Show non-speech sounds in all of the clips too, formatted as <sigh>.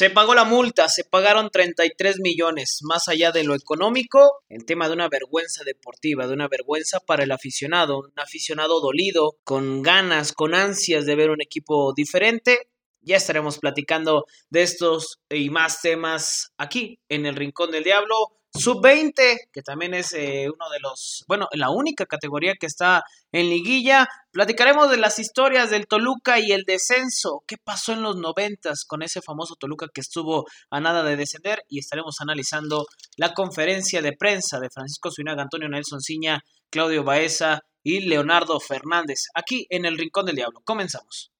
Se pagó la multa, se pagaron 33 millones. Más allá de lo económico, el tema de una vergüenza deportiva, de una vergüenza para el aficionado, un aficionado dolido, con ganas, con ansias de ver un equipo diferente. Ya estaremos platicando de estos y más temas aquí en el Rincón del Diablo. Sub-20, que también es eh, uno de los, bueno, la única categoría que está en liguilla. Platicaremos de las historias del Toluca y el descenso. ¿Qué pasó en los noventas con ese famoso Toluca que estuvo a nada de descender? Y estaremos analizando la conferencia de prensa de Francisco Zuinaga, Antonio Nelson Ciña, Claudio Baeza y Leonardo Fernández, aquí en el Rincón del Diablo. Comenzamos.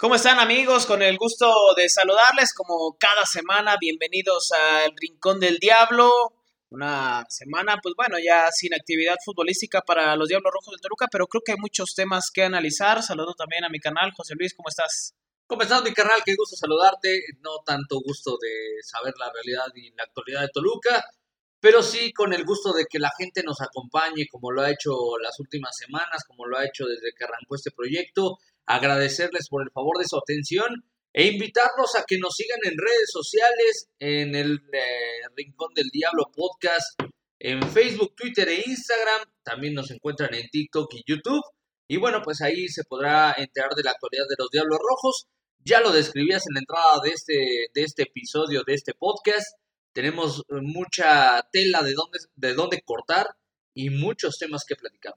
¿Cómo están amigos? Con el gusto de saludarles como cada semana. Bienvenidos al Rincón del Diablo. Una semana, pues bueno, ya sin actividad futbolística para los Diablos Rojos de Toluca, pero creo que hay muchos temas que analizar. Saludo también a mi canal. José Luis, ¿cómo estás? ¿Cómo estás, mi carnal? Qué gusto saludarte. No tanto gusto de saber la realidad y la actualidad de Toluca, pero sí con el gusto de que la gente nos acompañe como lo ha hecho las últimas semanas, como lo ha hecho desde que arrancó este proyecto. Agradecerles por el favor de su atención e invitarlos a que nos sigan en redes sociales, en el eh, Rincón del Diablo Podcast, en Facebook, Twitter e Instagram. También nos encuentran en TikTok y YouTube. Y bueno, pues ahí se podrá enterar de la actualidad de los Diablos Rojos. Ya lo describías en la entrada de este, de este episodio, de este podcast. Tenemos mucha tela de dónde, de dónde cortar y muchos temas que platicar.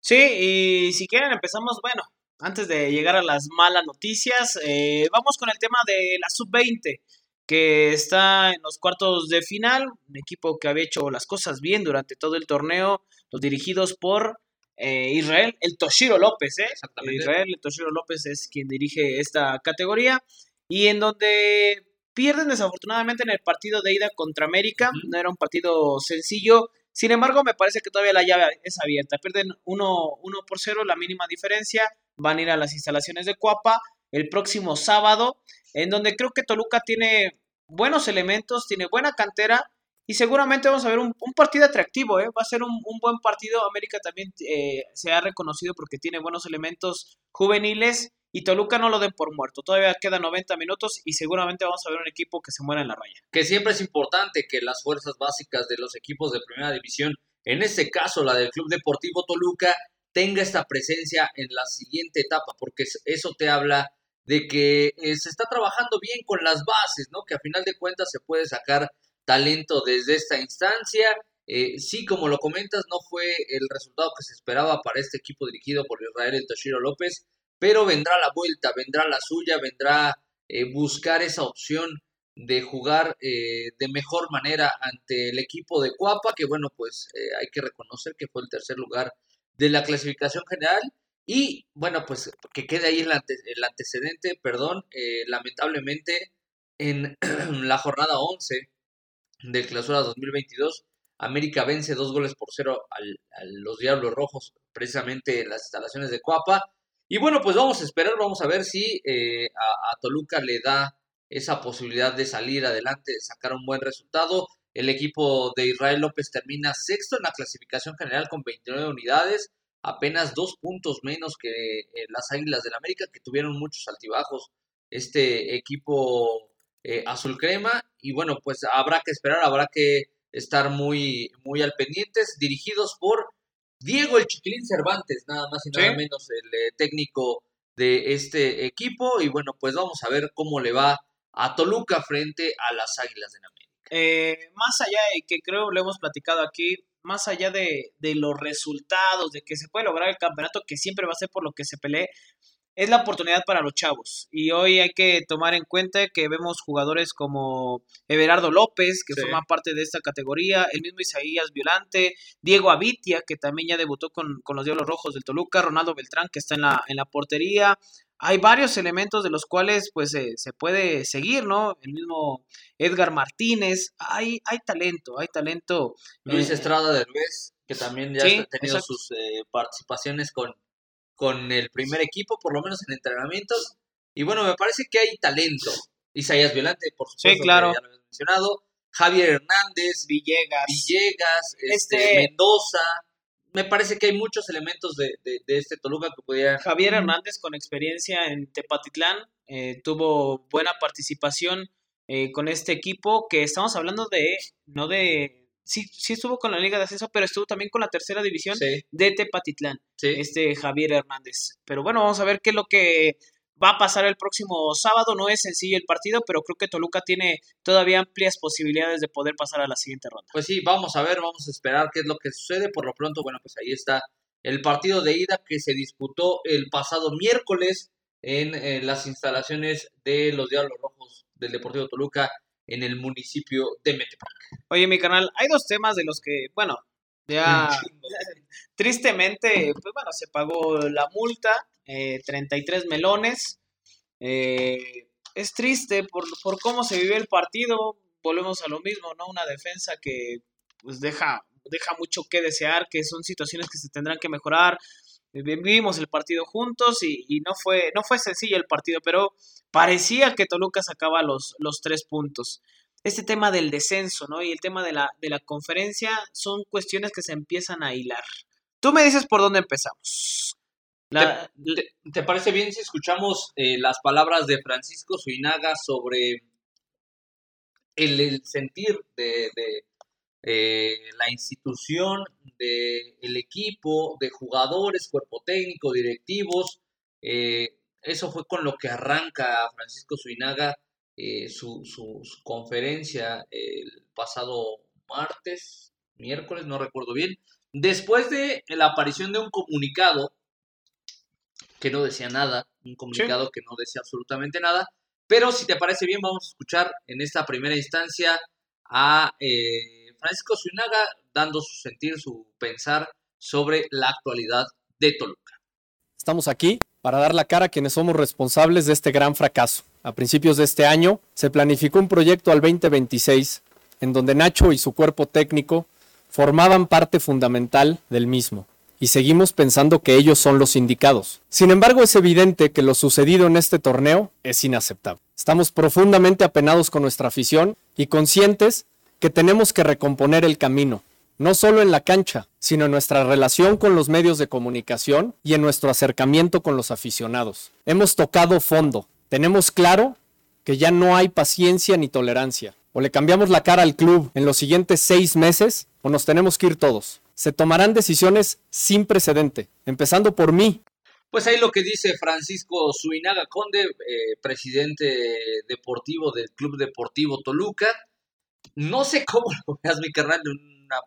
Sí, y si quieren empezamos, bueno, antes de llegar a las malas noticias, eh, vamos con el tema de la sub-20, que está en los cuartos de final, un equipo que había hecho las cosas bien durante todo el torneo, los dirigidos por eh, Israel, el Toshiro López, ¿eh? Exactamente. Israel, el Toshiro López es quien dirige esta categoría, y en donde pierden desafortunadamente en el partido de ida contra América, no era un partido sencillo, sin embargo, me parece que todavía la llave es abierta. Pierden 1 por 0, la mínima diferencia. Van a ir a las instalaciones de Cuapa el próximo sábado, en donde creo que Toluca tiene buenos elementos, tiene buena cantera y seguramente vamos a ver un, un partido atractivo. ¿eh? Va a ser un, un buen partido. América también eh, se ha reconocido porque tiene buenos elementos juveniles y Toluca no lo den por muerto. Todavía quedan 90 minutos y seguramente vamos a ver un equipo que se muera en la raya. que siempre es importante que las fuerzas básicas de los equipos de primera división, en este caso la del Club Deportivo Toluca, tenga esta presencia en la siguiente etapa, porque es- eso te habla de que eh, se está trabajando bien con las bases, ¿no? Que a final de cuentas se puede sacar talento desde esta instancia. Eh, sí, como lo comentas, no fue el resultado que se esperaba para este equipo dirigido por Israel El Toshiro López, pero vendrá la vuelta, vendrá la suya, vendrá eh, buscar esa opción de jugar eh, de mejor manera ante el equipo de Cuapa, que bueno, pues eh, hay que reconocer que fue el tercer lugar de la clasificación general. Y bueno, pues que quede ahí el, ante- el antecedente, perdón, eh, lamentablemente en <clears throat> la jornada 11 del clausura 2022, América vence dos goles por cero a los Diablos Rojos, precisamente en las instalaciones de Cuapa. Y bueno, pues vamos a esperar, vamos a ver si eh, a, Toluca le da esa posibilidad de salir adelante, de sacar un buen resultado. El equipo de Israel López termina sexto en la clasificación general con 29 unidades, apenas dos puntos menos que eh, las Águilas del América, que tuvieron muchos altibajos este equipo eh, azul crema. Y bueno, pues habrá que esperar, habrá que estar muy, muy al pendientes, dirigidos por Diego el Chiquilín Cervantes, nada más y nada Sí. menos el eh, técnico de este equipo. Y bueno, pues vamos a ver cómo le va a Toluca frente a las Águilas del América. Eh, más allá de que creo lo hemos platicado aquí, más allá de, de los resultados, de que se puede lograr el campeonato, que siempre va a ser por lo que se pelee, es la oportunidad para los chavos. Y hoy hay que tomar en cuenta que vemos jugadores como Everardo López, que Sí. forma parte de esta categoría, el mismo Isaías Violante, Diego Avitia, que también ya debutó con, con los Diablos Rojos del Toluca, Ronaldo Beltrán, que está en la, en la portería, hay varios elementos de los cuales pues se puede seguir, ¿no? El mismo Edgar Martínez, hay, hay talento, hay talento. Luis eh, Estrada de Luis, que también ya ha tenido sus eh, participaciones con, con el primer equipo, por lo menos en entrenamientos. Y bueno, me parece que hay talento. Isaías Violante, por supuesto, claro. ya lo hemos mencionado. Javier Hernández, Villegas, Villegas, este, este Mendoza, me parece que hay muchos elementos de, este Toluca que podía... Javier Hernández con experiencia en Tepatitlán eh, tuvo buena participación eh, con este equipo que estamos hablando de, no de, sí, sí estuvo con la Liga de Ascenso, pero estuvo también con la tercera división de Tepatitlán, este Javier Hernández. Pero bueno, vamos a ver qué es lo que va a pasar el próximo sábado. No es sencillo el partido, pero creo que Toluca tiene todavía amplias posibilidades de poder pasar a la siguiente ronda. Pues sí, vamos a ver, vamos a esperar qué es lo que sucede. Por lo pronto, bueno, pues ahí está el partido de ida que se disputó el pasado miércoles en, las instalaciones de los Diablos Rojos del Deportivo Toluca en el municipio de Metepec. Oye, mi canal, hay dos temas de los que, bueno, ya <laughs> tristemente, pues bueno, se pagó la multa, 33 eh, melones. Eh, es triste por, por, cómo se vive el partido. Volvemos a lo mismo, ¿no? Una defensa que pues deja, deja mucho que desear, que son situaciones que se tendrán que mejorar. Vivimos el partido juntos y, y, no, fue, no fue sencillo el partido, pero parecía que Toluca sacaba los, los tres puntos este tema del descenso, ¿no? Y el tema de la, de la conferencia son cuestiones que se empiezan a hilar. Tú me dices por dónde empezamos. ¿Te, parece bien si escuchamos eh, las palabras de Francisco Suinaga sobre el, sentir de, eh, la institución, el equipo, de jugadores, cuerpo técnico, directivos? Eh, eso fue con lo que arranca Francisco Suinaga eh, su, su, conferencia el pasado martes, miércoles, no recuerdo bien, después de la aparición de un comunicado que no decía nada, un comunicado que no decía absolutamente nada, pero si te parece bien, vamos a escuchar en esta primera instancia a eh, Francisco Zuinaga dando su sentir, su pensar sobre la actualidad de Toluca. Estamos aquí para dar la cara a quienes somos responsables de este gran fracaso. A principios de este año se planificó un proyecto al 2026 en donde Nacho y su cuerpo técnico formaban parte fundamental del mismo y seguimos pensando que ellos son los indicados. Sin embargo, es evidente que lo sucedido en este torneo es inaceptable. Estamos profundamente apenados con nuestra afición y conscientes que tenemos que recomponer el camino, no solo en la cancha, sino en nuestra relación con los medios de comunicación y en nuestro acercamiento con los aficionados. Hemos tocado fondo. Tenemos claro que ya no hay paciencia ni tolerancia. O le cambiamos la cara al club en los siguientes seis meses o nos tenemos que ir todos. Se tomarán decisiones sin precedente, empezando por mí. Pues ahí lo que dice Francisco Suinaga Conde, eh, presidente deportivo del Club Deportivo Toluca. No sé <laughs> cómo lo veas, mi carnal,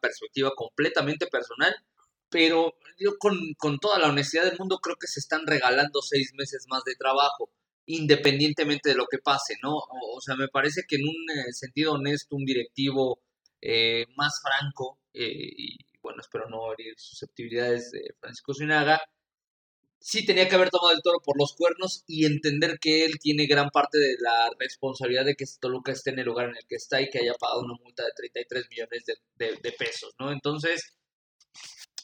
perspectiva completamente personal, pero yo con, con, toda la honestidad del mundo creo que se están regalando seis meses más de trabajo, independientemente de lo que pase, ¿no? O, sea, me parece que en un eh, sentido honesto, un directivo eh, más franco, eh, y bueno, espero no herir susceptibilidades de Francisco Sinaga, sí tenía que haber tomado el toro por los cuernos y entender que él tiene gran parte de la responsabilidad de que Toluca esté en el lugar en el que está y que haya pagado una multa de 33 millones de, pesos, ¿no? Entonces,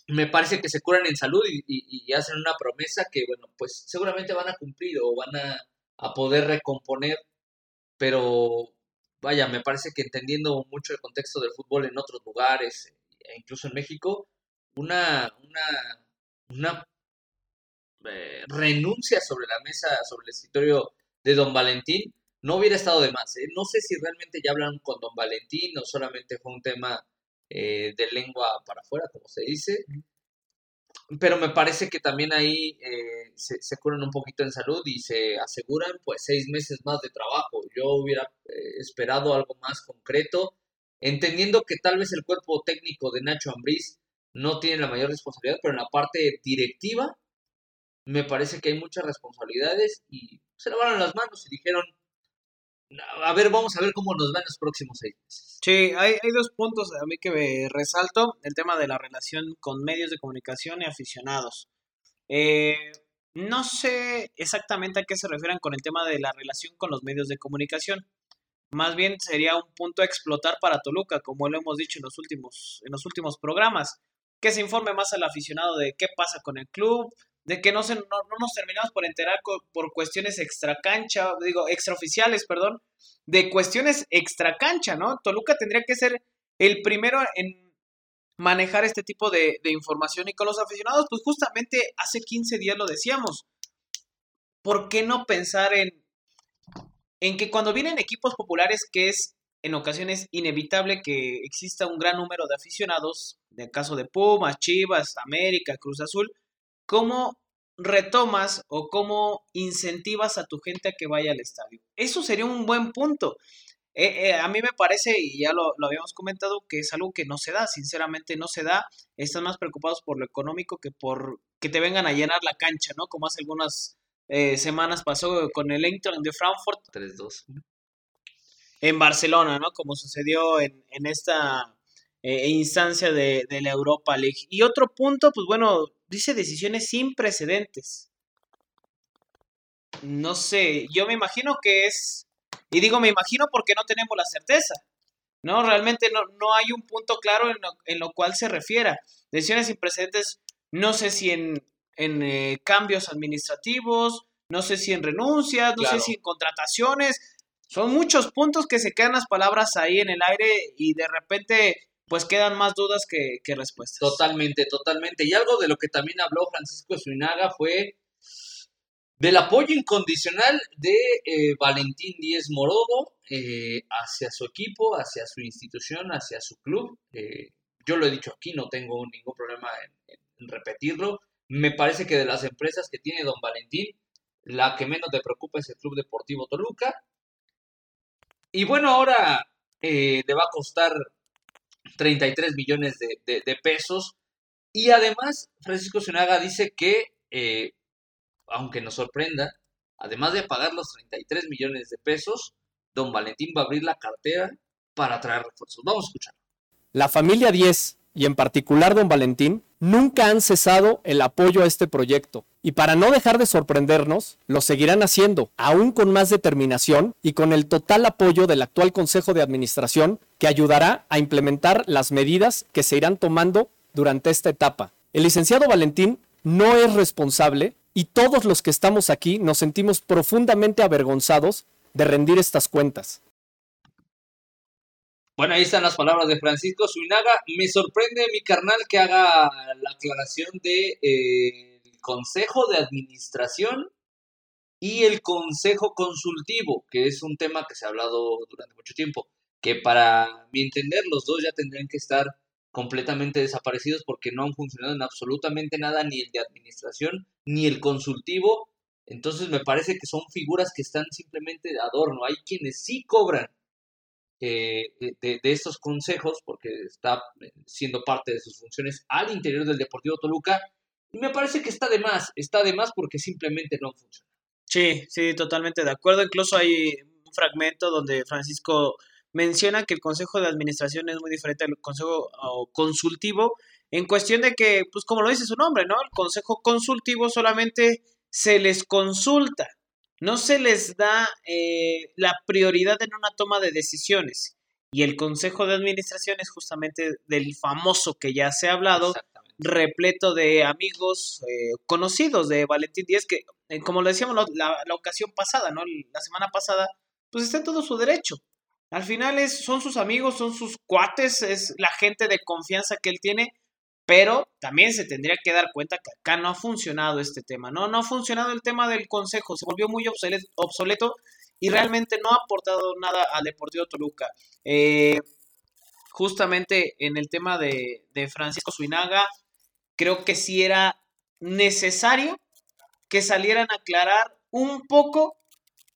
me parece que se curan en salud y, hacen una promesa que, bueno, pues seguramente van a cumplir o van a, a poder recomponer, pero vaya, me parece que entendiendo mucho el contexto del fútbol en otros lugares, e incluso en México, una, una, una eh, renuncia sobre la mesa, sobre el escritorio de don Valentín, no hubiera estado de más. ¿eh? No sé si realmente ya hablan con don Valentín o solamente fue un tema eh, de lengua para afuera, como se dice. Pero me parece que también ahí se, se, curan un poquito en salud y se aseguran pues seis meses más de trabajo. Yo hubiera esperado algo más concreto, entendiendo que tal vez el cuerpo técnico de Nacho Ambriz no tiene la mayor responsabilidad, pero en la parte directiva me parece que hay muchas responsabilidades y se lavaron las manos y dijeron, a ver, vamos a ver cómo nos van los próximos seis meses. Sí, hay, hay dos puntos a mí que me resalto, el tema de la relación con medios de comunicación y aficionados. Eh, No sé exactamente a qué se refieren con el tema de la relación con los medios de comunicación. Más bien sería un punto a explotar para Toluca, como lo hemos dicho en los últimos, en los últimos programas. Que se informe más al aficionado de qué pasa con el club, de que no, nos terminamos por enterar por cuestiones extracancha, digo, extraoficiales, perdón, de cuestiones extracancha, ¿no? Toluca tendría que ser el primero en manejar este tipo de, de información y con los aficionados, pues justamente hace 15 días lo decíamos. ¿Por qué no pensar en en que cuando vienen equipos populares, que es en ocasiones inevitable que exista un gran número de aficionados, en el caso de Pumas, Chivas, América, Cruz Azul, ¿cómo retomas o cómo incentivas a tu gente a que vaya al estadio? Eso sería un buen punto. Eh, eh, a mí me parece, y ya lo, lo, habíamos comentado, que es algo que no se da, sinceramente no se da. Están más preocupados por lo económico que por que te vengan a llenar la cancha, ¿no? Como hace algunas eh, semanas pasó con el Eintracht de Frankfurt. 3-2. En Barcelona, ¿no? Como sucedió en, esta eh, instancia de, de, la Europa League. Y otro punto, pues bueno, dice decisiones sin precedentes. No sé, yo me imagino que es, y digo me imagino porque no tenemos la certeza, ¿no? Realmente no, no hay un punto claro en lo, en lo cual se refiera. Decisiones sin precedentes, no sé si en, en eh, cambios administrativos, no sé si en renuncias, no sé si en contrataciones. Son muchos puntos que se quedan las palabras ahí en el aire y de repente pues quedan más dudas que, respuestas. Totalmente, totalmente. Y algo de lo que también habló Francisco Suinaga fue del apoyo incondicional de eh, Valentín Díez Morodo eh, hacia su equipo, hacia su institución, hacia su club. yo lo he dicho aquí, no tengo ningún problema en repetirlo. Me parece que de las empresas que tiene don Valentín, la que menos te preocupa es el Club Deportivo Toluca. Y bueno, ahora eh, le va a costar 33 millones de, pesos. Y además, Francisco Zuniaga dice que, eh, aunque nos sorprenda, además de pagar los 33 millones de pesos, don Valentín va a abrir la cartera para traer refuerzos. Vamos a escuchar. La familia 10 y en particular don Valentín, nunca han cesado el apoyo a este proyecto. Y para no dejar de sorprendernos, lo seguirán haciendo, aún con más determinación y con el total apoyo del actual Consejo de Administración, que ayudará a implementar las medidas que se irán tomando durante esta etapa. El licenciado Valentín no es responsable y todos los que estamos aquí nos sentimos profundamente avergonzados de rendir estas cuentas. Bueno, ahí están las palabras de Francisco Suinaga. Me sorprende, mi carnal, que haga la aclaración de eh, el Consejo de Administración y el Consejo Consultivo, que es un tema que se ha hablado durante mucho tiempo, que para mi entender los dos ya tendrían que estar completamente desaparecidos porque no han funcionado en absolutamente nada, ni el de administración, ni el consultivo. Entonces me parece que son figuras que están simplemente de adorno. Hay quienes sí cobran eh, de, estos consejos, porque está eh, siendo parte de sus funciones al interior del Deportivo Toluca, y me parece que está de más, está de más porque simplemente no funciona. Sí, sí, totalmente de acuerdo. Incluso hay un fragmento donde Francisco menciona que el Consejo de Administración es muy diferente al Consejo Consultivo, en cuestión de que, pues como lo dice su nombre, ¿no? El Consejo Consultivo solamente se les consulta, no se les da eh, la prioridad en una toma de decisiones. Y el Consejo de Administración es justamente del famoso que ya se ha hablado, repleto de amigos eh, conocidos de Valentín Díez, que, eh, como lo decíamos la, la, ocasión pasada, ¿no? La semana pasada, pues está en todo su derecho. Al final es, son sus amigos, son sus cuates, es la gente de confianza que él tiene pero también se tendría que dar cuenta que acá no ha funcionado este tema, ¿no? No ha funcionado el tema del consejo, se volvió muy obsoleto y realmente no ha aportado nada al Deportivo Toluca. Eh, justamente en el tema de, de Francisco Suinaga, creo que sí era necesario que salieran a aclarar un poco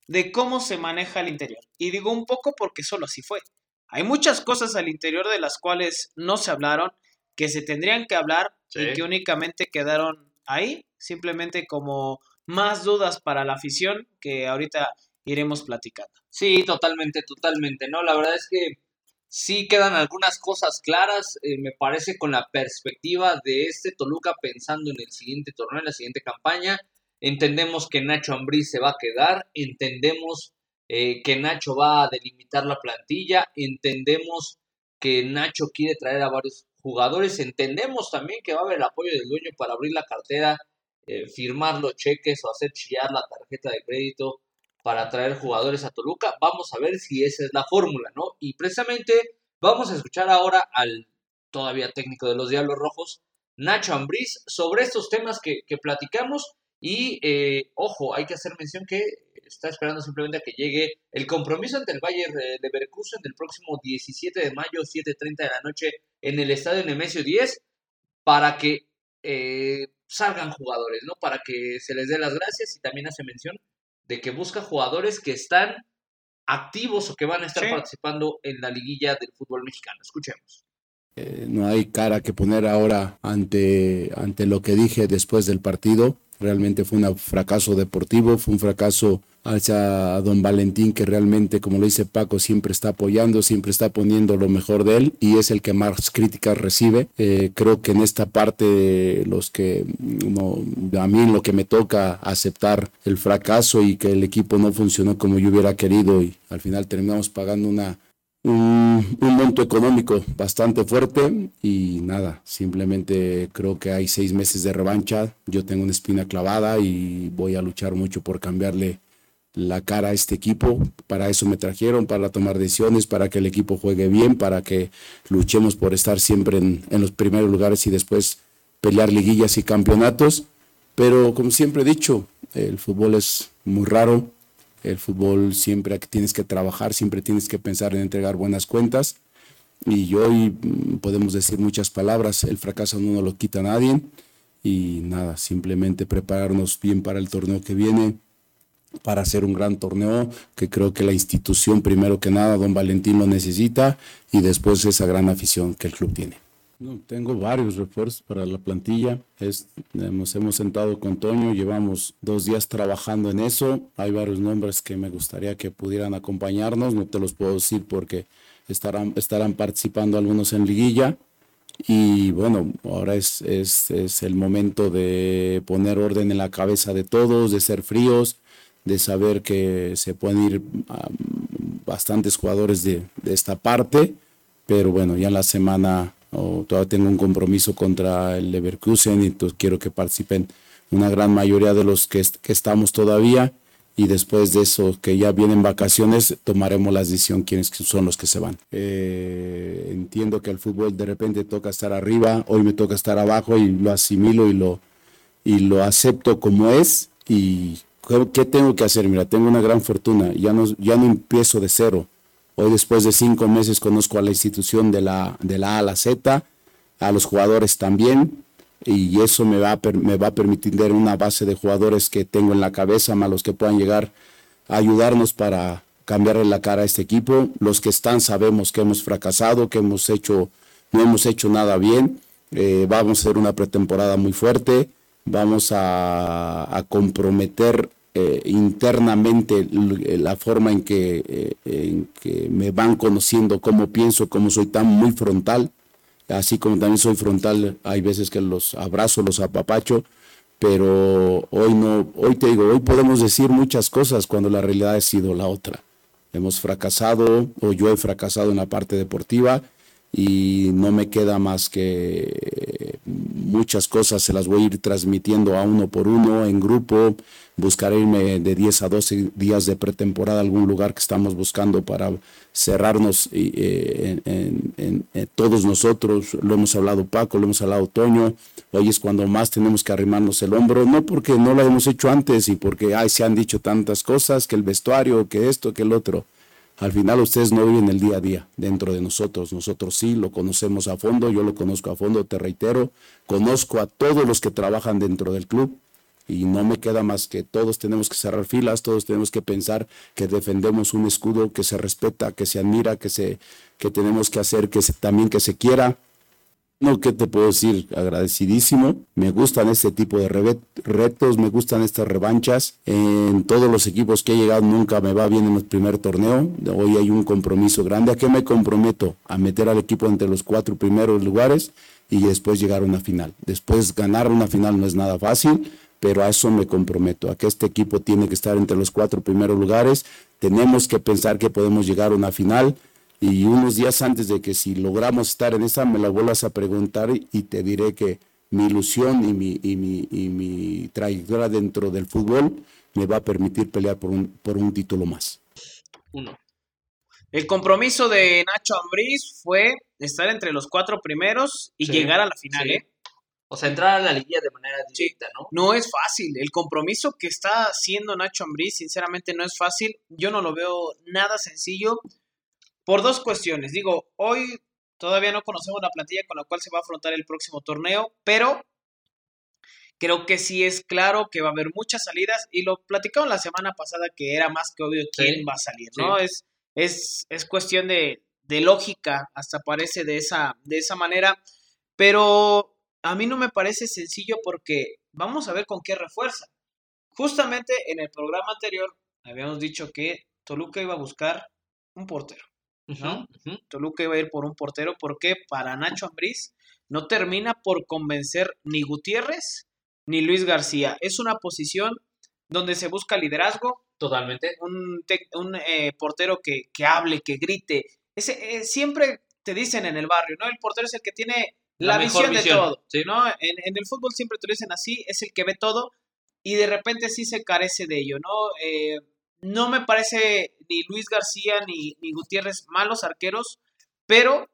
de cómo se maneja el interior. Y digo un poco porque solo así fue. Hay muchas cosas al interior de las cuales no se hablaron que se tendrían que hablar y que únicamente quedaron ahí, simplemente como más dudas para la afición que ahorita iremos platicando. Sí, totalmente, totalmente, ¿no? La verdad es que sí quedan algunas cosas claras, eh, me parece, con la perspectiva de este Toluca pensando en el siguiente torneo, en la siguiente campaña. Entendemos que Nacho Ambriz se va a quedar, entendemos eh, que Nacho va a delimitar la plantilla, entendemos que Nacho quiere traer a varios jugadores, entendemos también que va a haber el apoyo del dueño para abrir la cartera, eh, firmar los cheques o hacer chillar la tarjeta de crédito para traer jugadores a Toluca. Vamos a ver si esa es la fórmula, ¿no? Y precisamente vamos a escuchar ahora al todavía técnico de los Diablos Rojos, Nacho Ambriz, sobre estos temas que, que platicamos. Y eh, ojo, hay que hacer mención que está esperando simplemente a que llegue el compromiso ante el Bayern de Leverkusen del próximo 17 de mayo, 7.30 de la noche en el estadio Nemesio 10, para que eh, salgan jugadores, ¿no? Para que se les dé las gracias y también hace mención de que busca jugadores que están activos o que van a estar participando en la liguilla del fútbol mexicano. Escuchemos. Eh, no hay cara que poner ahora ante, ante lo que dije después del partido. Realmente fue un fracaso deportivo, fue un fracaso hacia don Valentín, que realmente, como lo dice Paco, siempre está apoyando, siempre está poniendo lo mejor de él y es el que más críticas recibe. Eh, creo que en esta parte, los que a mí lo que me toca aceptar el fracaso y que el equipo no funcionó como yo hubiera querido y al final terminamos pagando una un, monto económico bastante fuerte y nada, simplemente creo que hay seis meses de revancha, yo tengo una espina clavada y voy a luchar mucho por cambiarle la cara a este equipo, para eso me trajeron, para tomar decisiones, para que el equipo juegue bien, para que luchemos por estar siempre en, en los primeros lugares y después pelear liguillas y campeonatos, pero como siempre he dicho, el fútbol es muy raro, el fútbol siempre tienes que trabajar, siempre tienes que pensar en entregar buenas cuentas. Y hoy mm, podemos decir muchas palabras, el fracaso no lo quita nadie. Y nada, simplemente prepararnos bien para el torneo que viene, para hacer un gran torneo, que creo que la institución, primero que nada, don Valentín lo necesita, y después esa gran afición que el club tiene. No, tengo varios refuerzos para la plantilla. Es, hemos, hemos sentado con Toño, llevamos dos días trabajando en eso. Hay varios nombres que me gustaría que pudieran acompañarnos. No te los puedo decir porque estarán, estarán participando algunos en liguilla. Y bueno, ahora es, es, es el momento de poner orden en la cabeza de todos, de ser fríos, de saber que se pueden ir bastantes jugadores de, de esta parte. Pero bueno, ya en la semana todavía tengo un compromiso contra el Leverkusen y entonces quiero que participen una gran mayoría de los que, que estamos todavía y después de eso, que ya vienen vacaciones, tomaremos la decisión quiénes son los que se van. Eh, entiendo que el fútbol de repente toca estar arriba, hoy me toca estar abajo y lo asimilo y lo, y lo acepto como es. ¿Y qué tengo que hacer? Mira, tengo una gran fortuna, ya no, ya no empiezo de cero Hoy después de cinco meses conozco a la institución de la, de la A a la Z, a los jugadores también, y eso me va, a, me va a permitir tener una base de jugadores que tengo en la cabeza, más los que puedan llegar a ayudarnos para cambiarle la cara a este equipo. Los que están sabemos que hemos fracasado, que hemos hecho, no hemos hecho nada bien. Eh, vamos a hacer una pretemporada muy fuerte, vamos a, a comprometer eh, internamente la forma en que, eh, en que me van conociendo, cómo pienso, cómo soy tan muy frontal, así como también soy frontal, hay veces que los abrazo, los apapacho, pero hoy no, hoy te digo, hoy podemos decir muchas cosas cuando la realidad ha sido la otra. Hemos fracasado, o yo he fracasado en la parte deportiva, y no me queda más que muchas cosas, se las voy a ir transmitiendo a uno por uno, en grupo, buscaré irme de 10 a 12 días de pretemporada a algún lugar que estamos buscando para cerrarnos eh, en, todos nosotros, lo hemos hablado Paco, lo hemos hablado Toño, hoy es cuando más tenemos que arrimarnos el hombro, no porque no lo hemos hecho antes y porque ay, se han dicho tantas cosas, que el vestuario, que esto, que el otro, al final ustedes no viven el día a día dentro de nosotros. Nosotros sí lo conocemos a fondo, yo lo conozco a fondo, te reitero, conozco a todos los que trabajan dentro del club y no me queda más que todos tenemos que cerrar filas, todos tenemos que pensar que defendemos un escudo que se respeta, que se admira, que se que tenemos que hacer que también que se quiera no, ¿qué te puedo decir? Agradecidísimo. Me gustan este tipo de retos, me gustan estas revanchas. En todos los equipos que he llegado nunca me va bien en el primer torneo. Hoy hay un compromiso grande. ¿A qué me comprometo? A meter al equipo entre los cuatro primeros lugares y después llegar a una final. Después ganar una final no es nada fácil, pero a eso me comprometo, a que este equipo tiene que estar entre los cuatro primeros lugares, tenemos que pensar que podemos llegar a una final y unos días antes de que si logramos estar en esa me la vuelvas a preguntar y te diré que mi ilusión y mi, y mi, y mi trayectoria dentro del fútbol me va a permitir pelear por un, por un título más. Uno. El compromiso de Nacho Ambriz fue estar entre los cuatro primeros y Sí, llegar a la final, sí. ¿eh? O sea, entrar a la liguilla de manera directa, ¿no? No es fácil. El compromiso que está haciendo Nacho Ambriz, sinceramente, no es fácil. Yo no lo veo nada sencillo por dos cuestiones. Digo, hoy todavía no conocemos la plantilla con la cual se va a afrontar el próximo torneo, pero creo que sí es claro que va a haber muchas salidas y lo platicaron la semana pasada que era más que obvio quién Sí, va a salir, ¿no? sí. Es, es, es cuestión de, de lógica, hasta parece de esa, de esa manera, pero a mí no me parece sencillo porque vamos a ver con qué refuerza. Justamente en el programa anterior habíamos dicho que Toluca iba a buscar un portero. Toluca iba a ir por un portero porque para Nacho Ambriz no termina por convencer ni Gutiérrez ni Luis García. Es una posición donde se busca liderazgo, Totalmente. un, eh, portero que, que hable, que grite. Ese, eh, siempre te dicen en el barrio, ¿no? El portero es el que tiene la, visión, de todo, sí. ¿no? En, en el fútbol siempre te lo dicen así, es el que ve todo y de repente sí se carece de ello, ¿no? Eh, no me parece ni Luis García ni, ni Gutiérrez malos arqueros, pero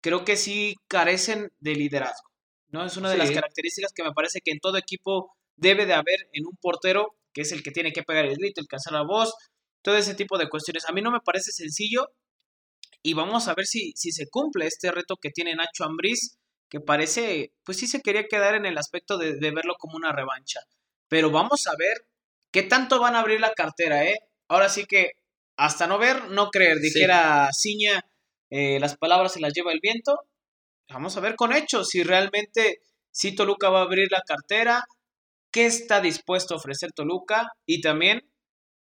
creo que sí carecen de liderazgo, ¿no? Es una de las características que me parece que en todo equipo debe de haber en un portero, que es el que tiene que pegar el grito, el que la voz, todo ese tipo de cuestiones. A mí no me parece sencillo y vamos a ver si, si se cumple este reto que tiene Nacho Ambriz, que parece, pues sí se quería quedar en el aspecto de, de verlo como una revancha. Pero vamos a ver qué tanto van a abrir la cartera, ¿eh? Ahora sí que hasta no ver, no creer, Sí. dijera Ciña, eh, las palabras se las lleva el viento. Vamos a ver con hechos si realmente si Toluca va a abrir la cartera, qué está dispuesto a ofrecer Toluca y también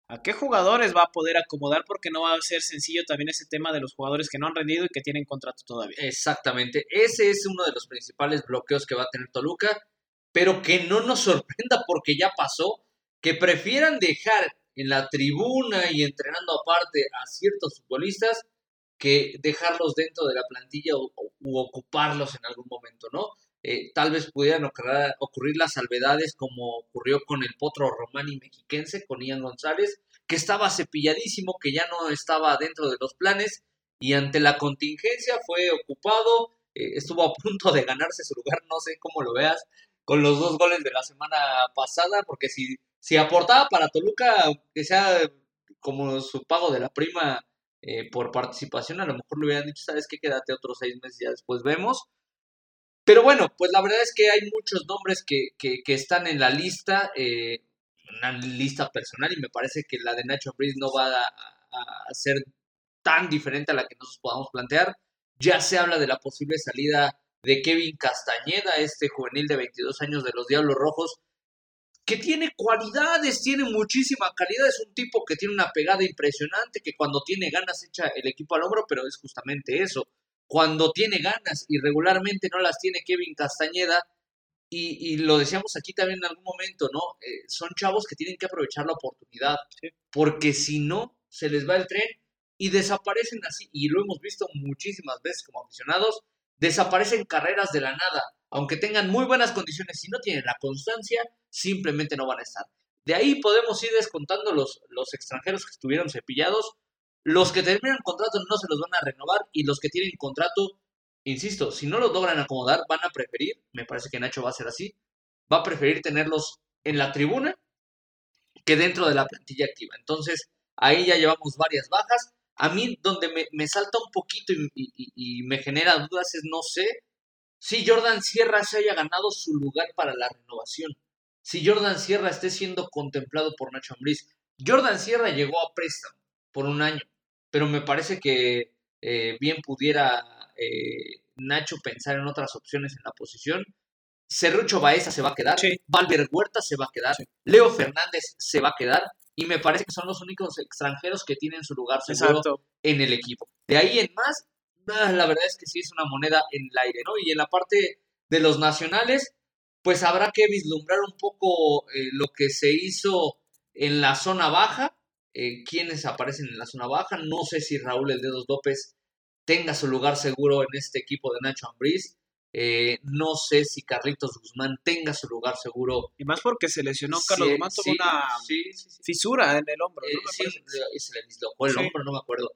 a qué jugadores va a poder acomodar porque no va a ser sencillo también ese tema de los jugadores que no han rendido y que tienen contrato todavía. Exactamente. Ese es uno de los principales bloqueos que va a tener Toluca, pero que no nos sorprenda porque ya pasó, que prefieran dejar en la tribuna y entrenando aparte a ciertos futbolistas que dejarlos dentro de la plantilla u ocuparlos en algún momento, ¿no? Eh, tal vez pudieran ocurrir, ocurrir las salvedades como ocurrió con el Potro Romani mexiquense, con Ian González, que estaba cepilladísimo, que ya no estaba dentro de los planes y ante la contingencia fue ocupado, eh, estuvo a punto de ganarse su lugar, no sé cómo lo veas, con los dos goles de la semana pasada, porque si, si aportaba para Toluca, que sea como su pago de la prima eh, por participación, a lo mejor le hubieran dicho, sabes qué, quédate otros seis meses, ya después vemos. Pero bueno, pues la verdad es que hay muchos nombres que, que, que están en la lista, eh, una lista personal, y me parece que la de Nacho Ambriz no va a- a ser tan diferente a la que nosotros podamos plantear. Ya se habla de la posible salida de Kevin Castañeda, este juvenil de 22 años de los Diablos Rojos, que tiene cualidades, tiene muchísima calidad, es un tipo que tiene una pegada impresionante, que cuando tiene ganas echa el equipo al hombro, pero es justamente eso, cuando tiene ganas y regularmente no las tiene Kevin Castañeda, y, y lo decíamos aquí también en algún momento, ¿no? Eh, son chavos que tienen que aprovechar la oportunidad, porque si no, se les va el tren y desaparecen así, y lo hemos visto muchísimas veces como aficionados, desaparecen carreras de la nada, aunque tengan muy buenas condiciones, si no tienen la constancia, simplemente no van a estar. De ahí podemos ir descontando los, los extranjeros que estuvieron cepillados, los que terminan contrato no se los van a renovar y los que tienen contrato, insisto, si no los logran acomodar, van a preferir, me parece que Nacho va a ser así, va a preferir tenerlos en la tribuna que dentro de la plantilla activa. Entonces, ahí ya llevamos varias bajas. A mí, donde me, me salta un poquito y, y- y- y me genera dudas es, no sé, si Jordan Sierra se haya ganado su lugar para la renovación. Si Jordan Sierra esté siendo contemplado por Nacho Ambriz. Jordan Sierra llegó a préstamo por un año, pero me parece que eh, bien pudiera eh, Nacho pensar en otras opciones en la posición. Serrucho Baeza se va a quedar, Sí. Valver Huerta se va a quedar, Leo Fernández se va a quedar, y me parece que son los únicos extranjeros que tienen su lugar seguro Exacto. en el equipo. De ahí en más, la verdad es que sí es una moneda en el aire, ¿no? Y en la parte de los nacionales, pues habrá que vislumbrar un poco eh, lo que se hizo en la zona baja, eh, quiénes aparecen en la zona baja. No sé si Raúl El Dedos López tenga su lugar seguro en este equipo de Nacho Ambriz. Eh, no sé si Carlitos Guzmán tenga su lugar seguro. Y más porque se lesionó Carlos Guzmán, tuvo una fisura en el hombro. ¿no? se le dislocó el hombro, no me acuerdo.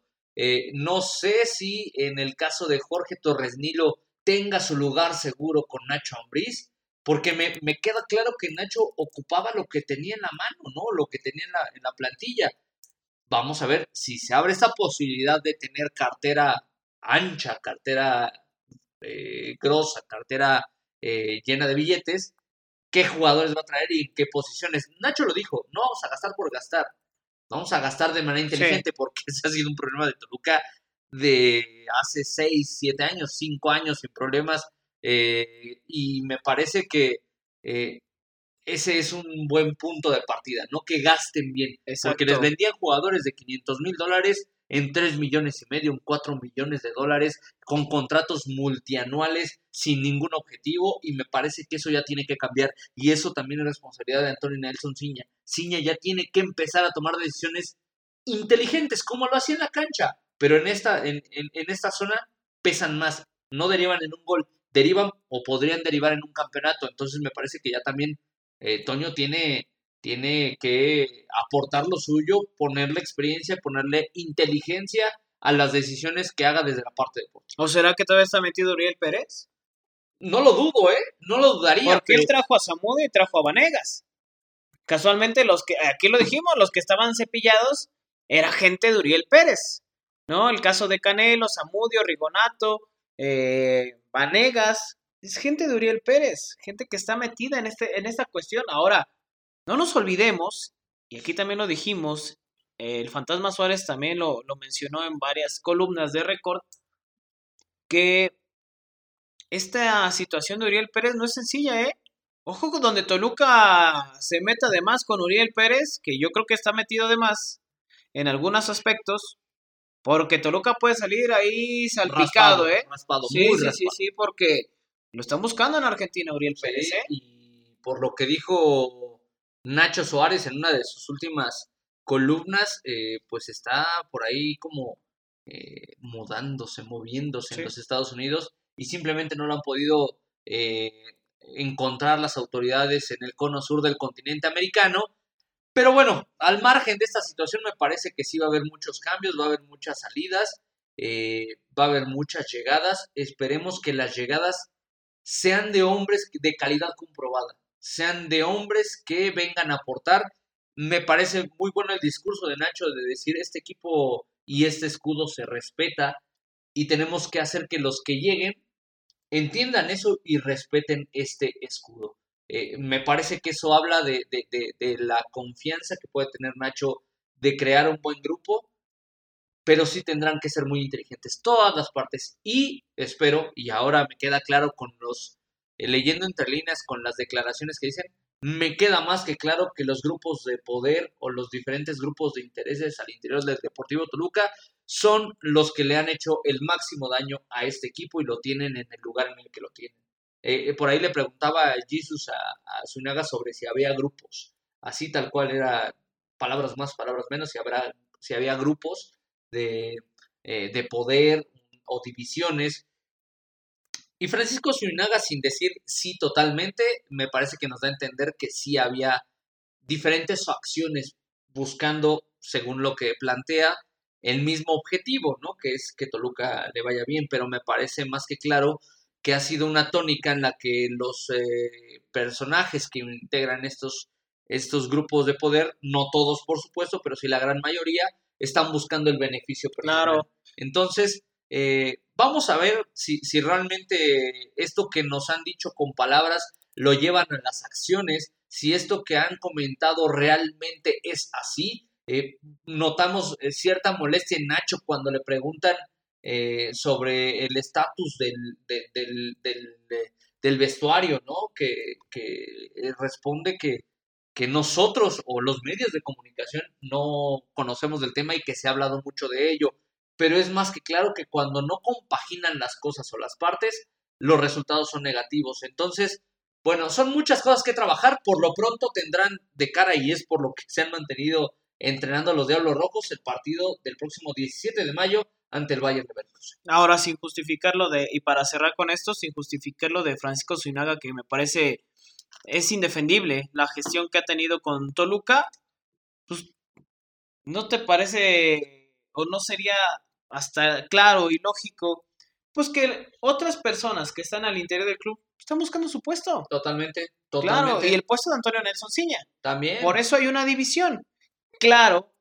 no sé si en el caso de Jorge Torres Nilo tenga su lugar seguro con Nacho Ambriz porque me, me, queda claro que Nacho ocupaba lo que tenía en la mano, ¿no? Lo que tenía en la, en la plantilla. Vamos a ver si se abre esa posibilidad de tener cartera ancha, cartera eh, grosa, cartera eh, llena de billetes, qué jugadores va a traer y en qué posiciones. Nacho lo dijo, no vamos a gastar por gastar, vamos a gastar de manera inteligente porque <laughs> ese ha sido un problema de Toluca de hace 6, 7 años, 5 años sin problemas eh, y me parece que eh, ese es un buen punto de partida, no que gasten bien, porque les vendían jugadores de 500 mil dólares en 3 millones y medio, en 4 millones de dólares, con contratos multianuales sin ningún objetivo, y me parece que eso ya tiene que cambiar, y eso también es responsabilidad de Antonio Nelson Ciña. Ciña ya tiene que empezar a tomar decisiones inteligentes, como lo hacía en la cancha, pero en esta, en, en, esta zona pesan más, no derivan en un gol, derivan o podrían derivar en un campeonato. Entonces me parece que ya también eh, Toño tiene, tiene que aportar lo suyo, ponerle experiencia, ponerle inteligencia a las decisiones que haga desde la parte deportiva. ¿O será que todavía está metido Uriel Pérez? No lo dudo, ¿eh? No lo dudaría. Porque él trajo a Samudio y trajo a Vanegas. Casualmente, los que, aquí lo dijimos, los que estaban cepillados era gente de Uriel Pérez. ¿No? El caso de Canelo, Samudio, Rigonato, eh, Vanegas, es gente de Uriel Pérez, gente que está metida en, este, en esta cuestión. Ahora, no nos olvidemos, y aquí también lo dijimos, el Fantasma Suárez también lo, lo mencionó en varias columnas de récord, que esta situación de Uriel Pérez no es sencilla, ¿eh? Ojo con donde Toluca se meta de más con Uriel Pérez, que yo creo que está metido de más en algunos aspectos, porque Toluca puede salir ahí salpicado, ¿eh? Raspado, sí, muy sí, raspado. sí, sí, porque lo están buscando en Argentina, Uriel Pérez, ¿eh? Y por lo que dijo Nacho Suárez en una de sus últimas columnas, eh, pues está por ahí como eh, mudándose, moviéndose Sí. en los Estados Unidos y simplemente no lo han podido eh, encontrar las autoridades en el cono sur del continente americano. Pero bueno, al margen de esta situación me parece que sí va a haber muchos cambios, va a haber muchas salidas, va a haber muchas llegadas. Esperemos que las llegadas sean de hombres de calidad comprobada, sean de hombres que vengan a aportar. Me parece muy bueno el discurso de Nacho de decir este equipo y este escudo se respeta y tenemos que hacer que los que lleguen entiendan eso y respeten este escudo. Eh, me parece que eso habla de, de, de, de la confianza que puede tener Nacho de crear un buen grupo, pero sí tendrán que ser muy inteligentes todas las partes y espero, y ahora me queda claro con los, leyendo entre líneas con las declaraciones que dicen, me queda más que claro que los grupos de poder o los diferentes grupos de intereses al interior del Deportivo Toluca son los que le han hecho el máximo daño a este equipo y lo tienen en el lugar en el que lo tienen. Eh, por ahí le preguntaba Jesus a, a Zuniaga sobre si había grupos, así tal cual era palabras más, palabras menos, si, habrá, si había grupos de, eh, de poder o divisiones. Y Francisco Zuniaga, sin decir sí totalmente, me parece que nos da a entender que sí había diferentes facciones buscando, según lo que plantea, el mismo objetivo, ¿no? Que es que Toluca le vaya bien, pero me parece más que claro que ha sido una tónica en la que los eh, personajes que integran estos, estos grupos de poder, no todos por supuesto, pero sí la gran mayoría, están buscando el beneficio personal. Claro. Entonces, eh, vamos a ver si, si realmente esto que nos han dicho con palabras lo llevan a las acciones, si esto que han comentado realmente es así. Eh, notamos eh, cierta molestia en Nacho cuando le preguntan sobre el estatus del, de- del, del, de- del vestuario, ¿no? Que, que responde que, que nosotros o los medios de comunicación no conocemos del tema y que se ha hablado mucho de ello. Pero es más que claro que cuando no compaginan las cosas o las partes, los resultados son negativos. Entonces, bueno, son muchas cosas que trabajar. Por lo pronto tendrán de cara, y es por lo que se han mantenido entrenando a los Diablos Rojos, el partido del próximo 17 de mayo ante el Bayern Leverkusen. Ahora, sin justificarlo de, y para cerrar con esto, sin justificarlo de Francisco Zuinaga, que me parece es indefendible la gestión que ha tenido con Toluca, pues, ¿no te parece o no sería hasta claro y lógico, pues que otras personas que están al interior del club están buscando su puesto? Totalmente, totalmente. Claro, y el puesto de Antonio Nelson Ciña. También. Por eso hay una división. Claro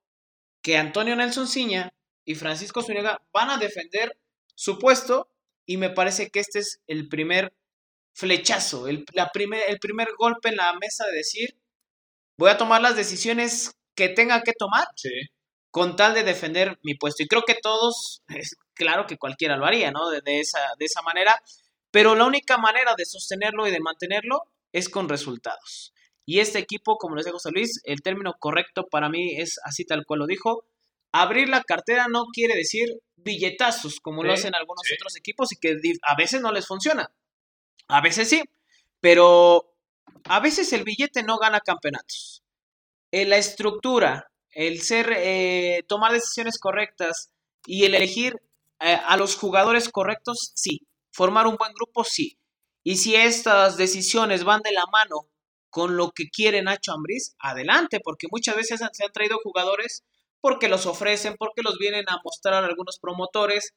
que Antonio Nelson Ciña y Francisco Zuniga van a defender su puesto y me parece que este es el primer flechazo, el, la primer, el primer golpe en la mesa de decir, voy a tomar las decisiones que tenga que tomar con tal de defender mi puesto. Y creo que todos, <laughs> es claro que cualquiera lo haría, ¿no? De, de, esa, de esa manera, pero la única manera de sostenerlo y de mantenerlo es con resultados. Y este equipo, como les dijo José Luis, el término correcto para mí es así tal cual lo dijo. Abrir la cartera no quiere decir billetazos, como lo hacen algunos otros equipos y que a veces no les funciona. A veces sí, pero a veces el billete no gana campeonatos. Eh, la estructura, el ser, eh, tomar decisiones correctas y el elegir eh, a los jugadores correctos, sí. Formar un buen grupo, sí. Y si estas decisiones van de la mano con lo que quiere Nacho Ambriz, adelante, porque muchas veces se han traído jugadores porque los ofrecen, porque los vienen a mostrar algunos promotores.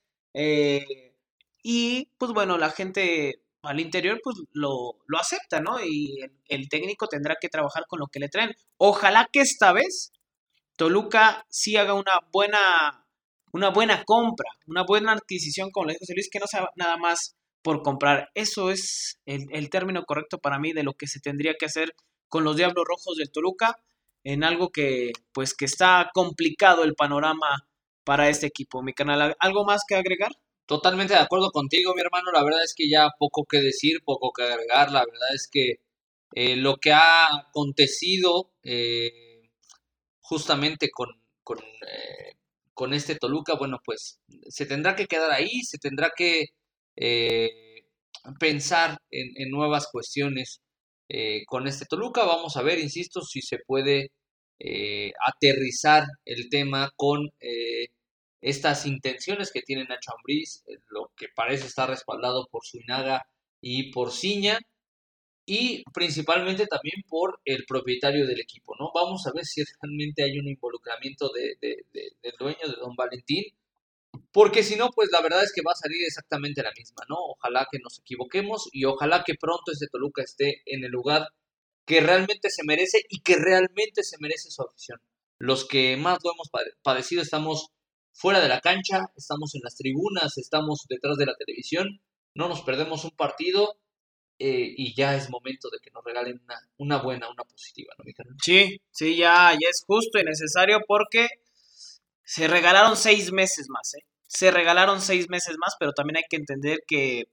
y pues bueno, la gente al interior pues lo, lo acepta, ¿no? Y el, técnico tendrá que trabajar con lo que le traen. Ojalá que esta vez Toluca sí haga una buena, una buena compra, una buena adquisición, como le dijo José Luis, que no sea nada más por comprar. Eso es el, el término correcto para mí de lo que se tendría que hacer con los Diablos Rojos del Toluca, en algo que, pues, que está complicado el panorama para este equipo. Mi canal, ¿algo más que agregar? Totalmente de acuerdo contigo, mi hermano. La verdad es que ya poco que decir, poco que agregar. La verdad es que eh, lo que ha acontecido eh, justamente con, con, eh, con, este Toluca, bueno, pues se tendrá que quedar ahí, se tendrá que pensar en, en, nuevas cuestiones con este Toluca. Vamos a ver, insisto, si se puede aterrizar el tema con estas intenciones que tiene Nacho Ambriz, eh, lo que parece estar respaldado por Suinaga y por Ciña, y principalmente también por el propietario del equipo, ¿no? Vamos a ver si realmente hay un involucramiento de, del dueño, de Don Valentín, porque si no, pues la verdad es que va a salir exactamente la misma, ¿no? Ojalá que nos equivoquemos y ojalá que pronto este Toluca esté en el lugar que realmente se merece y que realmente se merece su afición. Los que más lo hemos padecido estamos fuera de la cancha, estamos en las tribunas, estamos detrás de la televisión, no nos perdemos un partido eh, y ya es momento de que nos regalen una, una buena, una positiva, ¿no, mi Sí, sí, ya, ya es justo y necesario porque se regalaron seis meses más, ¿eh? Se regalaron seis meses más, pero también hay que entender que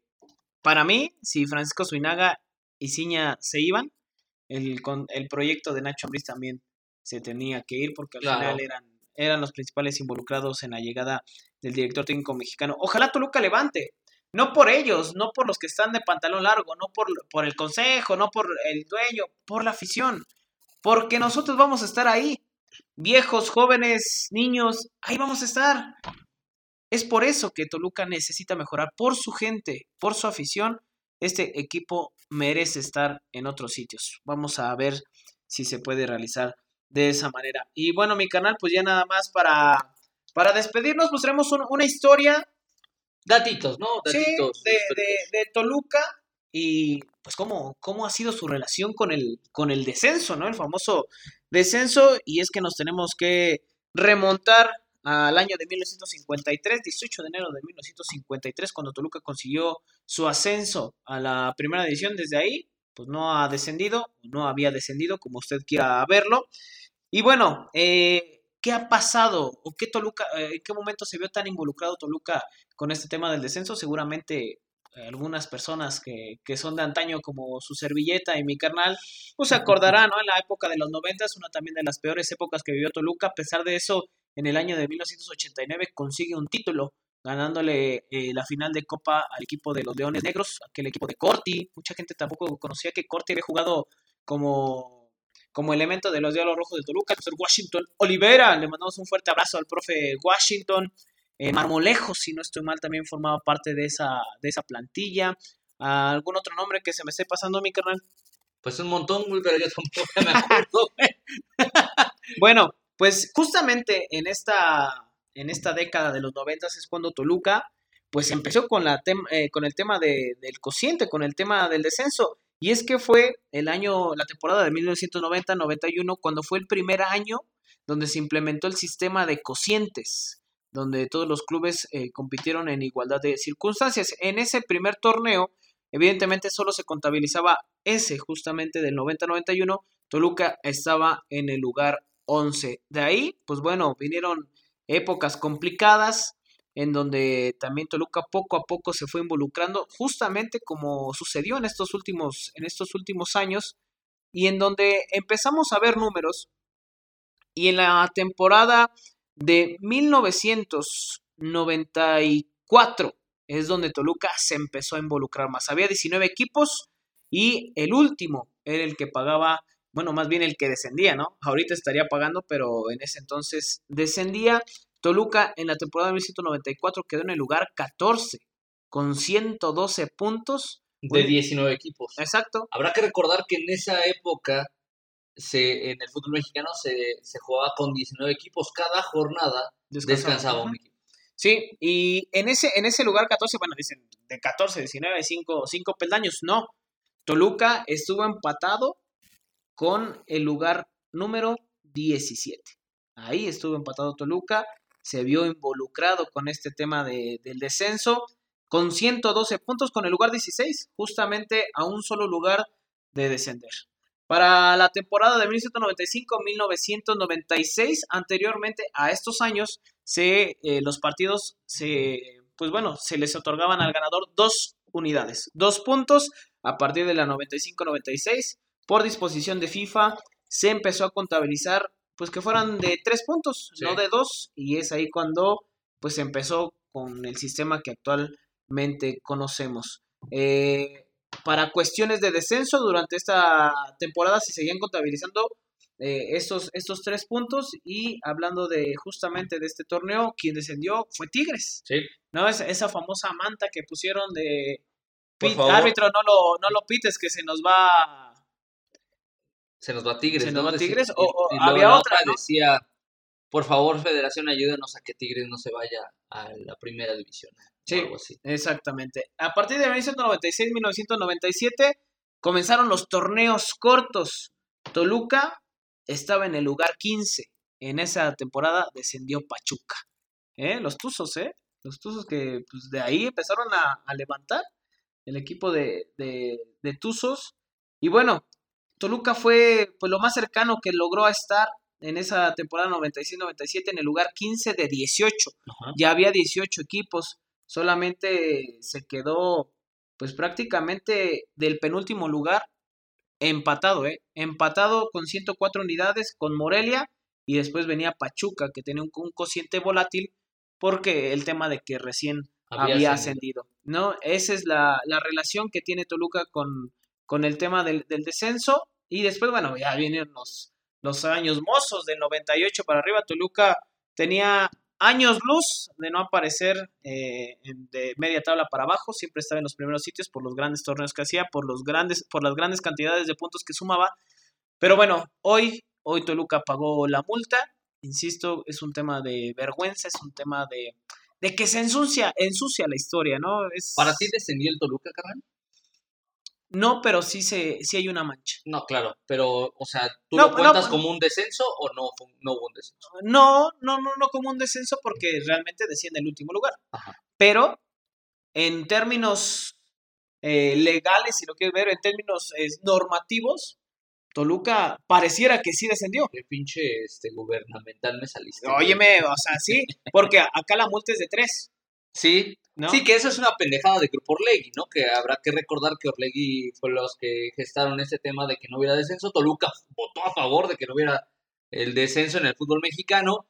para mí, si Francisco Suinaga y Ciña se iban, el, con, el proyecto de Nacho Ambriz también se tenía que ir porque al final eran eran los principales involucrados en la llegada del director técnico mexicano. Ojalá Toluca levante, no por ellos, no por los que están de pantalón largo, no por, por el consejo, no por el dueño, por la afición, porque nosotros vamos a estar ahí, viejos, jóvenes, niños, ahí vamos a estar. Es por eso que Toluca necesita mejorar, por su gente, por su afición. Este equipo merece estar en otros sitios. Vamos a ver si se puede realizar de esa manera. Y bueno, mi canal, pues ya nada más para, para despedirnos, tenemos una historia. Datitos, ¿no? Datitos de, de, Toluca y pues cómo, cómo ha sido su relación con el, con el descenso, ¿no? El famoso descenso y es que nos tenemos que remontar al año de 1953, 18 de enero de 1953, cuando Toluca consiguió su ascenso a la primera división. Desde ahí, pues no ha descendido, no había descendido, como usted quiera verlo. Y bueno, eh, ¿qué ha pasado? ¿O qué Toluca, eh, en qué momento se vio tan involucrado Toluca con este tema del descenso? Seguramente eh, algunas personas que, que, son de antaño como su servilleta y mi carnal, pues se acordarán, ¿no? En la época de los 90 una también de las peores épocas que vivió Toluca, a pesar de eso, en el año de 1989 consigue un título ganándole eh, la final de Copa al equipo de los Leones Negros, aquel equipo de Corti. Mucha gente tampoco conocía que Corti había jugado como, como elemento de los Diablos Rojos de Toluca. El profesor Washington Olivera, le mandamos un fuerte abrazo al profe Washington. Eh, Marmolejo, si no estoy mal, también formaba parte de esa, de esa plantilla. ¿Algún otro nombre que se me esté pasando, mi carnal? Pues un montón, güey, pero yo tampoco me acuerdo, <laughs> bueno, pues justamente en esta, en esta década de los noventas es cuando Toluca pues empezó con, la eh, con el tema de, del cociente, con el tema del descenso. Y es que fue el año, la temporada de 1990-91, cuando fue el primer año donde se implementó el sistema de cocientes, donde todos los clubes eh, compitieron en igualdad de circunstancias. En ese primer torneo, evidentemente solo se contabilizaba ese, justamente del 90-91, Toluca estaba en el lugar 11. De ahí, pues bueno, vinieron épocas complicadas en donde también Toluca poco a poco se fue involucrando, justamente como sucedió en estos últimos, en estos últimos años, y en donde empezamos a ver números. Y en la temporada de 1994 es donde Toluca se empezó a involucrar más. Había 19 equipos y el último era el que pagaba, bueno, más bien el que descendía, ¿no? Ahorita estaría pagando, pero en ese entonces descendía. Toluca en la temporada de 1994 quedó en el lugar 14 con 112 puntos. De 19 equipos. Exacto. Habrá que recordar que en esa época se, en el fútbol mexicano se, se jugaba con 19 equipos. Cada jornada descansaba, un equipo. Sí, y en ese, en ese lugar 14, bueno, dicen de 14, 19, 5, 5 peldaños. No, Toluca estuvo empatado con el lugar número 17. Ahí estuvo empatado Toluca, se vio involucrado con este tema de, del descenso, con 112 puntos, con el lugar 16, justamente a un solo lugar de descender. Para la temporada de 1995-1996, anteriormente a estos años, se, eh, los partidos se, pues bueno, se les otorgaban al ganador dos unidades, dos puntos a partir de la 95-96. Por disposición de FIFA se empezó a contabilizar pues que fueran de tres puntos, no de dos, y es ahí cuando pues empezó con el sistema que actualmente conocemos. Eh, para cuestiones de descenso, durante esta temporada se seguían contabilizando eh, estos, estos tres puntos y hablando de justamente de este torneo, quien descendió fue Tigres. Sí. ¿No? Esa, esa famosa manta que pusieron de árbitro, no lo, no lo pites, que se nos va. Se nos va Tigres. Se nos va Tigres. Y, o, y había otra. ¿no? decía, por favor, Federación, ayúdenos a que Tigres no se vaya a la primera división. Sí, algo así. exactamente. A partir de 1996-1997 comenzaron los torneos cortos. Toluca estaba en el lugar 15. En esa temporada descendió Pachuca. ¿Eh? Los Tuzos, ¿eh? Los Tuzos que pues, de ahí empezaron a, a levantar el equipo de, de, de Tuzos. Y bueno, Toluca fue pues, lo más cercano que logró a estar en esa temporada 96-97 en el lugar 15 de 18. Ajá. Ya había 18 equipos, solamente se quedó pues prácticamente del penúltimo lugar empatado, ¿eh? Empatado con 104 unidades con Morelia y después venía Pachuca que tenía un, un cociente volátil porque el tema de que recién Había había, ascendido. ascendido. ¿no? Esa es la, la relación que tiene Toluca con, con el tema del, del descenso. Y después, bueno, ya vienen los, los años mozos del 98 para arriba. Toluca tenía años luz de no aparecer eh, de media tabla para abajo. Siempre estaba en los primeros sitios por los grandes torneos que hacía, por, los grandes, por las grandes cantidades de puntos que sumaba. Pero bueno, hoy, hoy Toluca pagó la multa. Insisto, es un tema de vergüenza, es un tema de, de que se ensucia, ensucia la historia, ¿no? Es, ¿Para ti descendió el Toluca, carnal? No, pero sí, se, sí hay una mancha. No, claro, pero, o sea, ¿tú No, lo cuentas no, como un descenso o no, no hubo un descenso? No, no, no, no como un descenso porque realmente desciende el último lugar. Ajá. Pero en términos eh, legales, si lo quieres ver, en términos eh, normativos, Toluca pareciera que sí descendió. Qué pinche este, gubernamental me saliste. Óyeme, o sea, sí, porque acá la multa es de tres, Sí, ¿no? sí, que eso es una pendejada de Grupo Orlegui, ¿no? Que habrá que recordar que Orlegui fue los que gestaron ese tema de que no hubiera descenso. Toluca votó a favor de que no hubiera el descenso en el fútbol mexicano.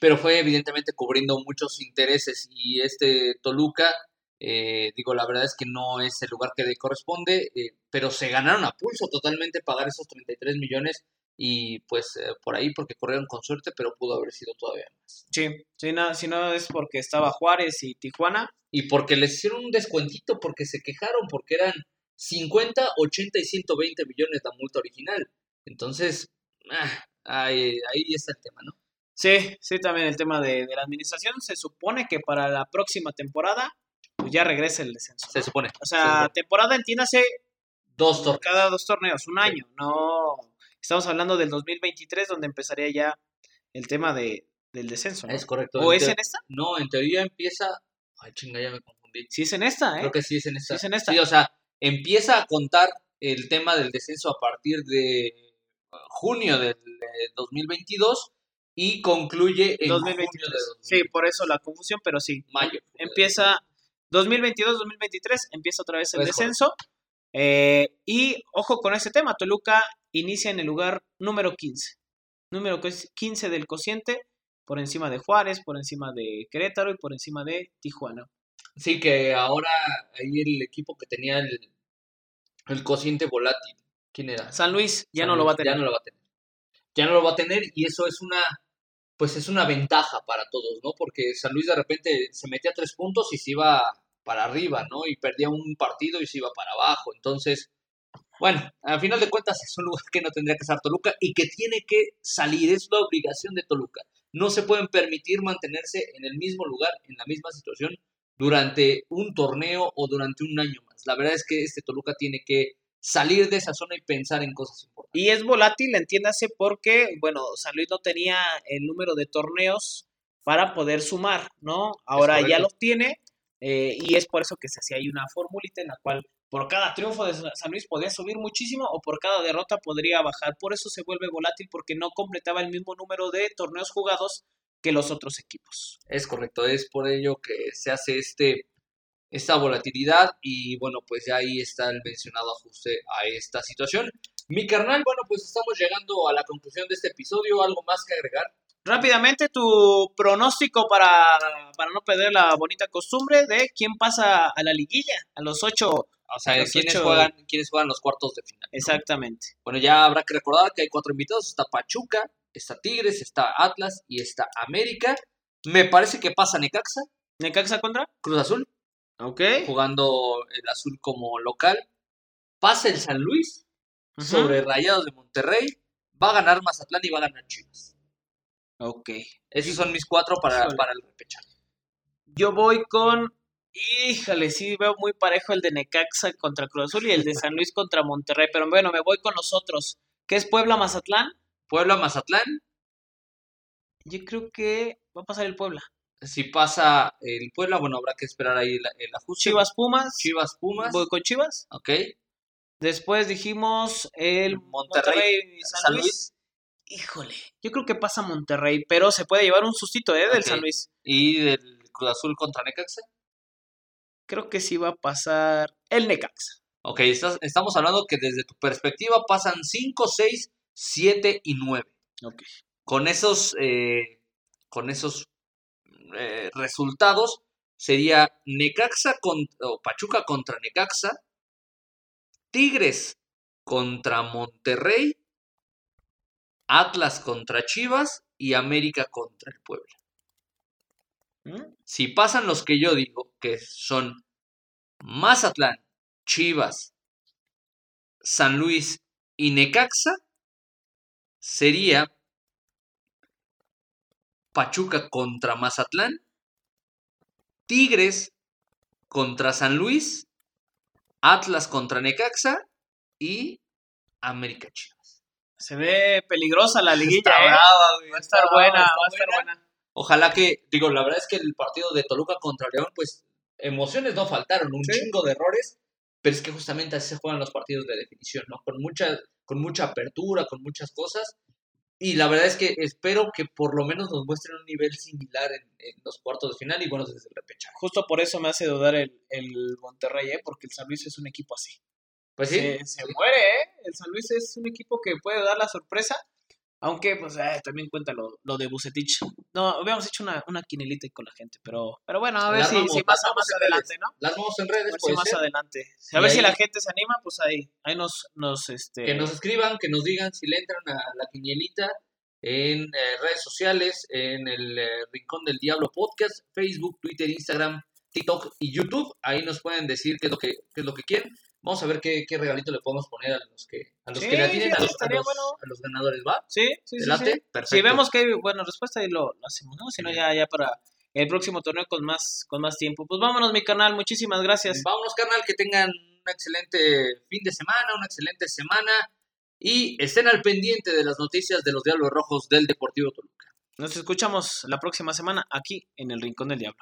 pero fue evidentemente cubriendo muchos intereses y este Toluca, eh, digo, la verdad es que no es el lugar que le corresponde, eh, pero se ganaron a pulso totalmente pagar esos 33 millones y pues eh, por ahí porque corrieron con suerte, pero pudo haber sido todavía más. Sí, si no, si no es porque estaba Juárez y Tijuana. Y porque les hicieron un descuentito, porque se quejaron, porque eran 50, 80 y 120 millones la multa original. Entonces, ah, ahí, ahí está el tema, ¿no? Sí, sí, también el tema de, de, la administración. Se supone que para la próxima temporada pues ya regresa el descenso. Se supone. O sea, temporada entiéndase dos torneos. cada dos torneos, un año. No, estamos hablando del 2023 donde empezaría ya el tema de, del descenso. ¿no? Es correcto. ¿O es en esta? No, en teoría empieza. Ay, chinga, ya me confundí. Sí, es en esta, ¿eh? Creo que sí es en esta. Sí, es en esta. Sí, o sea, empieza a contar el tema del descenso a partir de junio del 2022 y concluye en 2023. junio de 2023. Sí, por eso la confusión, pero sí. mayo. Empieza 2022-2023, empieza otra vez el Es descenso. Eh, y ojo con ese tema, Toluca inicia en el lugar número 15. Número 15 del cociente, por encima de Juárez, por encima de Querétaro y por encima de Tijuana. Sí, que ahora ahí el equipo que tenía el, el cociente volátil. ¿Quién era? San Luis ya San no lo va a tener. Ya no lo va a tener. Ya no lo va a tener y eso es una, pues es una ventaja para todos, ¿no? Porque San Luis de repente se metía tres puntos y se iba para arriba, ¿no? Y perdía un partido y se iba para abajo. Entonces, bueno, al final de cuentas <laughs> es un lugar que no tendría que estar Toluca y que tiene que salir, es la obligación de Toluca. No se pueden permitir mantenerse en el mismo lugar, en la misma situación, durante un torneo o durante un año más. La verdad es que este Toluca tiene que salir de esa zona y pensar en cosas importantes. Y es volátil, entiéndase, porque, bueno, San Luis no tenía el número de torneos para poder sumar, ¿no? Ahora ya los tiene eh, y es por eso que se hacía ahí una formulita en la cual por cada triunfo de San Luis podía subir muchísimo o por cada derrota podría bajar. Por eso se vuelve volátil porque no completaba el mismo número de torneos jugados que los otros equipos. Es correcto, es por ello que se hace este esta volatilidad y bueno, pues ya ahí está el mencionado ajuste a esta situación. Mi carnal, bueno, pues estamos llegando a la conclusión de este episodio, algo más que agregar. Rápidamente, tu pronóstico para, para no perder la bonita costumbre de quién pasa a la liguilla, a los ocho. O sea, ¿quiénes ocho- juegan, quiénes juegan los cuartos de final? Exactamente. Bueno, ya habrá que recordar que hay cuatro invitados, está Pachuca, está Tigres, está Atlas y está América. Me parece que pasa Necaxa, ¿Necaxa contra? Cruz Azul, Ok. jugando el azul como local. Pasa el San Luis, sobre Rayados de Monterrey, va a ganar Mazatlán y va a ganar Chivas. Ok. Esos son mis cuatro para, para el repechaje. Yo voy con. Híjole, sí, veo muy parejo el de Necaxa contra Cruz Azul y el de San Luis contra Monterrey. Pero bueno, me voy con los otros. ¿Qué es Puebla Mazatlán? Puebla, Mazatlán, Yo creo que va a pasar el Puebla. si pasa el Puebla, bueno, habrá que esperar ahí el, el ajuste. Chivas Pumas. Chivas, Pumas, Voy con Chivas. ok. Después dijimos el Monterrey, San, San Luis. Luis. Híjole, yo creo que pasa Monterrey, pero se puede llevar un sustito, ¿eh? Del. San Luis. Y del Cruz Azul contra Necaxa. Creo que sí va a pasar el Necaxa. Ok, estás- estamos hablando que desde tu perspectiva pasan 5, 6, 7 y 9. Ok. Con esos, eh, con esos eh, resultados sería Necaxa con, o Pachuca contra Necaxa, Tigres contra Monterrey, Atlas contra Chivas y América contra el Puebla. ¿Mm? Si pasan los que yo digo, que son Mazatlán, Chivas, San Luis y Necaxa, sería Pachuca contra Mazatlán, Tigres contra San Luis, Atlas contra Necaxa y América Chivas. Se ve peligrosa la liguilla, Está ¿eh? brava, güey, Va a estar buena, va a estar buena. Ojalá que, digo, la verdad es que el partido de Toluca contra León, pues emociones no faltaron, un Sí. chingo de errores, pero es que justamente así se juegan los partidos de definición, ¿no? Con mucha, con mucha apertura, con muchas cosas. Y la verdad es que espero que por lo menos nos muestren un nivel similar en, en los cuartos de final y bueno, desde el repechaje. Justo por eso me hace dudar el, el Monterrey, ¿eh? Porque el San Luis es un equipo así. Pues sí, se, se muere, ¿eh? El San Luis es un equipo que puede dar la sorpresa. Aunque, pues, eh, también cuenta lo, lo de Bucetich. No, habíamos hecho una, una quinelita con la gente, pero, pero bueno, a ver si, vamos- si las pasa más adelante, redes. ¿no? Las vamos en A redes, ver si puede más ser. adelante. A Y ver si la gente se anima, pues ahí, ahí nos, nos, este... Que nos escriban, que nos digan si le entran a la quinielita en eh, redes sociales, en el eh, Rincón del Diablo Podcast, Facebook, Twitter, Instagram, TikTok y YouTube. Ahí nos pueden decir qué es lo que, qué es lo que quieren. Vamos a ver qué, qué regalito le podemos poner a los que, a los Sí, que le atienen, a los, a, estaría los, bueno. a los ganadores, ¿va? Sí, sí, ¿Te sí. Perfecto. Si vemos que hay buena respuesta, ahí lo, lo hacemos, ¿no? Si no, ya, ya para el próximo torneo con más, con más tiempo. Pues vámonos, mi canal. Muchísimas gracias. Vámonos, carnal, que tengan un excelente fin de semana, una excelente semana y estén al pendiente de las noticias de los Diablos Rojos del Deportivo Toluca. Nos escuchamos la próxima semana aquí en el Rincón del Diablo.